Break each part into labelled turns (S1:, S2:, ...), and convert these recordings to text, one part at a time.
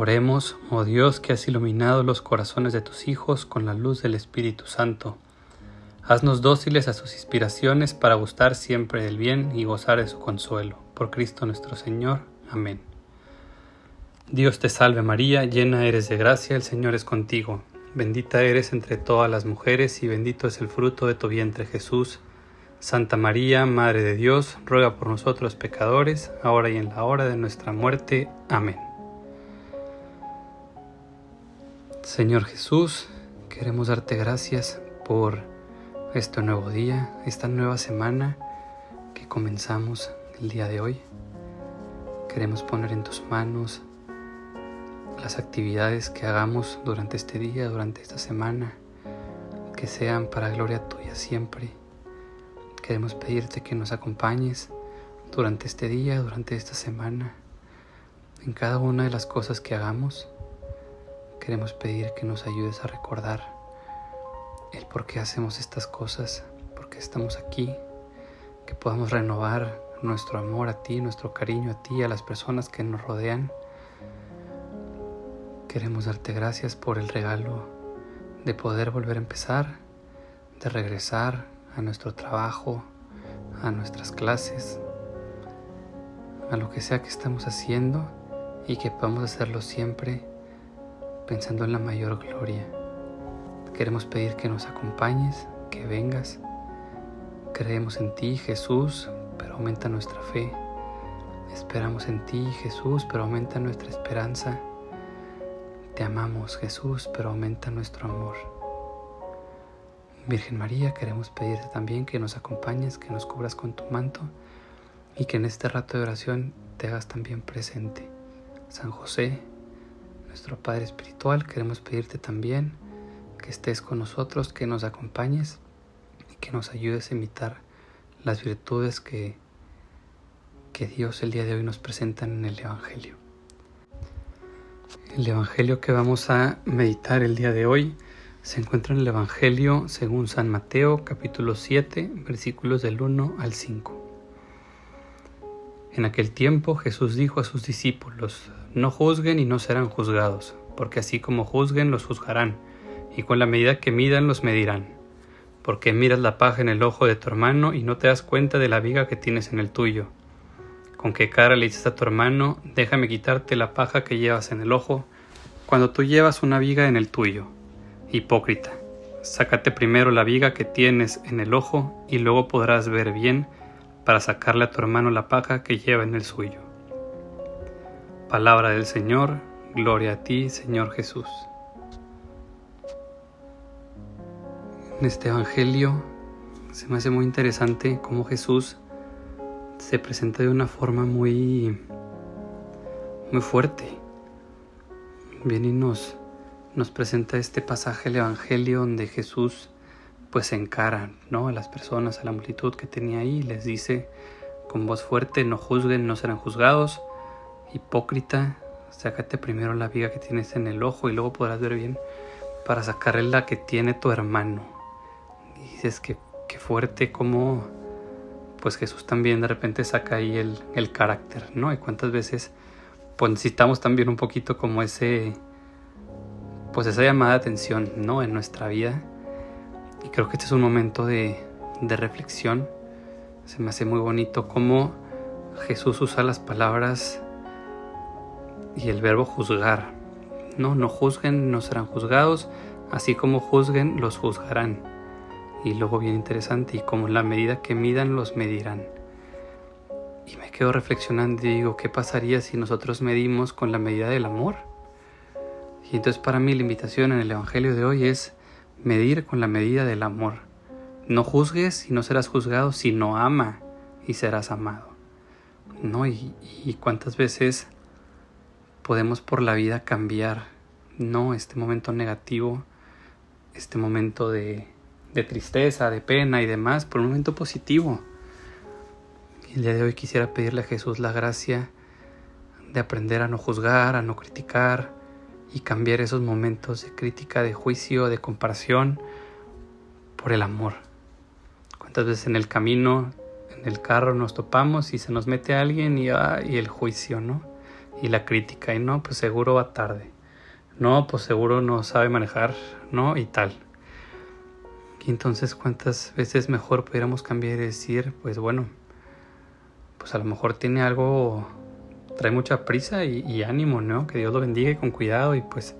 S1: Oremos, oh Dios, que has iluminado los corazones de tus hijos con la luz del Espíritu Santo. Haznos dóciles a sus inspiraciones para gustar siempre del bien y gozar de su consuelo. Por Cristo nuestro Señor. Amén. Dios te salve María, llena eres de gracia, el Señor es contigo. Bendita eres entre todas las mujeres y bendito es el fruto de tu vientre Jesús. Santa María, Madre de Dios, ruega por nosotros pecadores, ahora y en la hora de nuestra muerte. Amén. Señor Jesús, queremos darte gracias por este nuevo día, esta nueva semana que comenzamos el día de hoy. Queremos poner en tus manos las actividades que hagamos durante este día, durante esta semana, que sean para gloria tuya siempre. Queremos pedirte que nos acompañes durante este día, durante esta semana, en cada una de las cosas que hagamos queremos pedir que nos ayudes a recordar el por qué hacemos estas cosas, por qué estamos aquí, que podamos renovar nuestro amor a ti, nuestro cariño a ti, a las personas que nos rodean. Queremos darte gracias por el regalo de poder volver a empezar, de regresar a nuestro trabajo, a nuestras clases, a lo que sea que estamos haciendo y que podamos hacerlo siempre pensando en la mayor gloria. Queremos pedir que nos acompañes, que vengas. Creemos en ti, Jesús, pero aumenta nuestra fe. Esperamos en ti, Jesús, pero aumenta nuestra esperanza. Te amamos, Jesús, pero aumenta nuestro amor. Virgen María, queremos pedirte también que nos acompañes, que nos cubras con tu manto y que en este rato de oración te hagas también presente. San José, nuestro Padre Espiritual, queremos pedirte también que estés con nosotros, que nos acompañes y que nos ayudes a imitar las virtudes que, que Dios el día de hoy nos presenta en el Evangelio. El Evangelio que vamos a meditar el día de hoy se encuentra en el Evangelio según San Mateo capítulo 7 versículos del 1 al 5. En aquel tiempo Jesús dijo a sus discípulos, no juzguen y no serán juzgados, porque así como juzguen los juzgarán, y con la medida que midan los medirán. Porque miras la paja en el ojo de tu hermano y no te das cuenta de la viga que tienes en el tuyo. ¿Con qué cara le dices a tu hermano, déjame quitarte la paja que llevas en el ojo, cuando tú llevas una viga en el tuyo? Hipócrita, sácate primero la viga que tienes en el ojo y luego podrás ver bien para sacarle a tu hermano la paja que lleva en el suyo. Palabra del Señor, gloria a ti, Señor Jesús. En este Evangelio se me hace muy interesante cómo Jesús se presenta de una forma muy, muy fuerte. Viene y nos, nos presenta este pasaje del Evangelio donde Jesús pues encara ¿no? a las personas, a la multitud que tenía ahí, les dice con voz fuerte, no juzguen, no serán juzgados, hipócrita, sácate primero la viga que tienes en el ojo y luego podrás ver bien para sacarle la que tiene tu hermano. Y dices que, qué fuerte como pues Jesús también de repente saca ahí el, el carácter, ¿no? Y cuántas veces pues necesitamos también un poquito como ese pues esa llamada de atención, ¿no? En nuestra vida y creo que este es un momento de, reflexión. Se me hace muy bonito cómo Jesús usa las palabras y el verbo juzgar. No, no juzguen, no serán juzgados, así como juzguen, los juzgarán. Y luego bien interesante, y como la medida que midan, los medirán. Y me quedo reflexionando y digo, ¿qué pasaría si nosotros medimos con la medida del amor? Y entonces para mí la invitación en el Evangelio de hoy es medir con la medida del amor. No juzgues y no serás juzgado, sino ama y serás amado. ¿No? Y, y cuántas veces podemos por la vida cambiar, ¿no? Este momento negativo, este momento de, de tristeza, de pena y demás, por un momento positivo. El día de hoy quisiera pedirle a Jesús la gracia de aprender a no juzgar, a no criticar y cambiar esos momentos de crítica, de juicio, de comparación por el amor. ¿Cuántas veces en el camino, en el carro nos topamos y se nos mete alguien y, ah, y el juicio, ¿no? Y la crítica, y no, pues seguro va tarde. No, pues seguro no sabe manejar, ¿no? Y tal. Y entonces, ¿cuántas veces mejor pudiéramos cambiar y decir, pues bueno, pues a lo mejor tiene algo, trae mucha prisa y, ánimo, ¿no? Que Dios lo bendiga y con cuidado y pues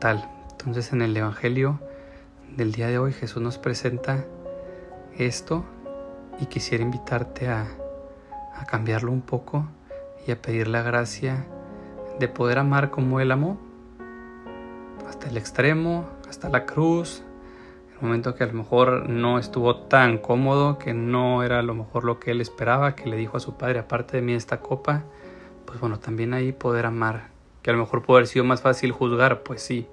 S1: tal. Entonces en el Evangelio del día de hoy Jesús nos presenta esto y quisiera invitarte a, a cambiarlo un poco y a pedir la gracia de poder amar como Él amó, hasta el extremo, hasta la cruz, el momento que a lo mejor no estuvo tan cómodo, que no era a lo mejor lo que Él esperaba, que le dijo a su padre, aparte de mí esta copa, pues bueno, también ahí poder amar, que a lo mejor pudo haber sido más fácil juzgar, pues sí,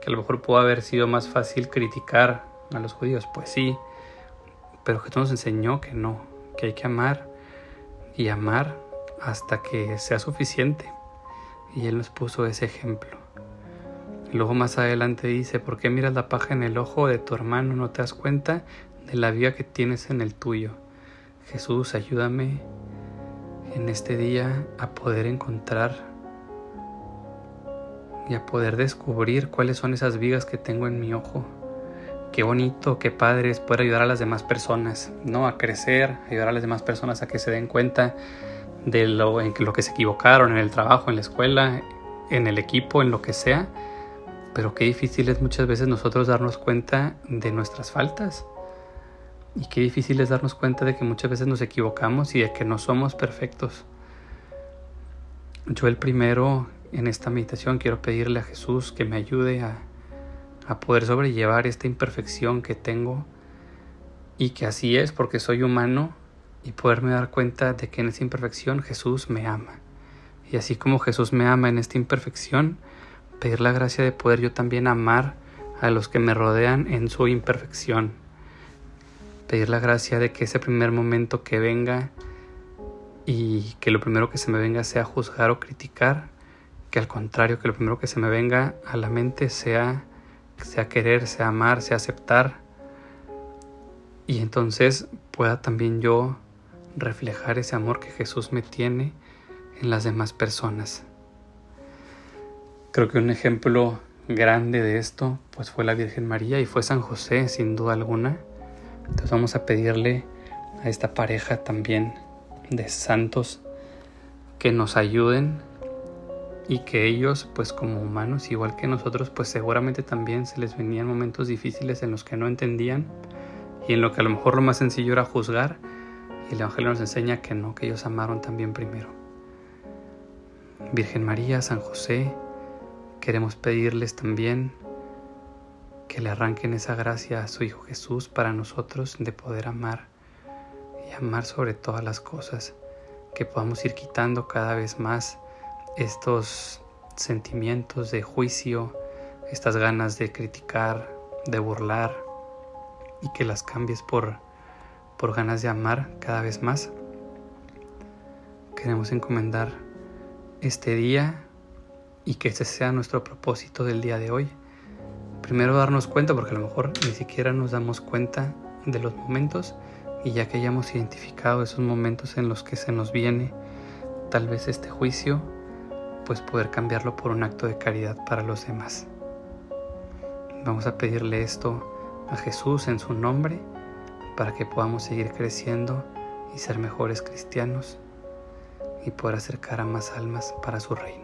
S1: que a lo mejor pudo haber sido más fácil criticar a los judíos, pues sí, pero Jesús nos enseñó que no, que hay que amar y amar hasta que sea suficiente. Y Él nos puso ese ejemplo. Luego más adelante dice, ¿por qué miras la paja en el ojo de tu hermano? ¿No te das cuenta de la vida que tienes en el tuyo? Jesús, ayúdame en este día a poder encontrar y a poder descubrir cuáles son esas vigas que tengo en mi ojo qué bonito, qué padre es poder ayudar a las demás personas, ¿no? A crecer, ayudar a las demás personas a que se den cuenta de lo, en lo que se equivocaron en el trabajo, en la escuela, en el equipo, en lo que sea. Pero qué difícil es muchas veces nosotros darnos cuenta de nuestras faltas. Y qué difícil es darnos cuenta de que muchas veces nos equivocamos y de que no somos perfectos. Yo el primero en esta meditación quiero pedirle a Jesús que me ayude a a poder sobrellevar esta imperfección que tengo y que así es porque soy humano y poderme dar cuenta de que en esa imperfección Jesús me ama. Y así como Jesús me ama en esta imperfección, pedir la gracia de poder yo también amar a los que me rodean en su imperfección. Pedir la gracia de que ese primer momento que venga y que lo primero que se me venga sea juzgar o criticar, que al contrario, que lo primero que se me venga a la mente sea sea querer, sea amar, sea aceptar. Y entonces pueda también yo reflejar ese amor que Jesús me tiene en las demás personas. Creo que un ejemplo grande de esto pues fue la Virgen María y fue San José sin duda alguna. Entonces vamos a pedirle a esta pareja también de santos que nos ayuden y que ellos pues como humanos igual que nosotros pues seguramente también se les venían momentos difíciles en los que no entendían y en lo que a lo mejor lo más sencillo era juzgar y el Evangelio nos enseña que no, que ellos amaron también primero. Virgen María, San José, queremos pedirles también que le arranquen esa gracia a su Hijo Jesús para nosotros de poder amar y amar sobre todas las cosas, que podamos ir quitando cada vez más estos sentimientos de juicio, estas ganas de criticar, de burlar y que las cambies por, por ganas de amar cada vez más. Queremos encomendar este día y que ese sea nuestro propósito del día de hoy. Primero darnos cuenta, porque a lo mejor ni siquiera nos damos cuenta de los momentos y ya que hayamos identificado esos momentos en los que se nos viene tal vez este juicio, pues poder cambiarlo por un acto de caridad para los demás. Vamos a pedirle esto a Jesús en su nombre para que podamos seguir creciendo y ser mejores cristianos y poder acercar a más almas para su reino.